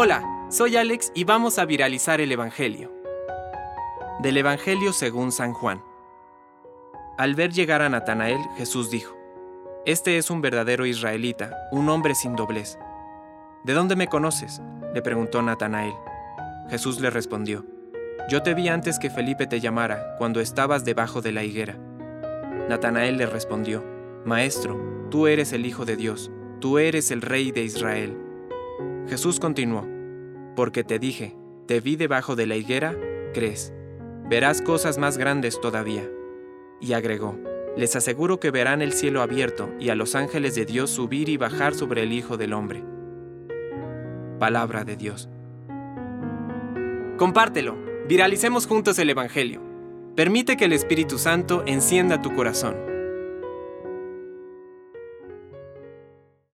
Hola, soy Alex y vamos a viralizar el Evangelio. Del Evangelio según San Juan. Al ver llegar a Natanael, Jesús dijo, Este es un verdadero israelita, un hombre sin doblez. ¿De dónde me conoces? le preguntó Natanael. Jesús le respondió, Yo te vi antes que Felipe te llamara, cuando estabas debajo de la higuera. Natanael le respondió, Maestro, tú eres el Hijo de Dios, tú eres el Rey de Israel. Jesús continuó, Porque te dije, te vi debajo de la higuera, crees. Verás cosas más grandes todavía. Y agregó, Les aseguro que verán el cielo abierto y a los ángeles de Dios subir y bajar sobre el Hijo del Hombre. Palabra de Dios. Compártelo, viralicemos juntos el Evangelio. Permite que el Espíritu Santo encienda tu corazón.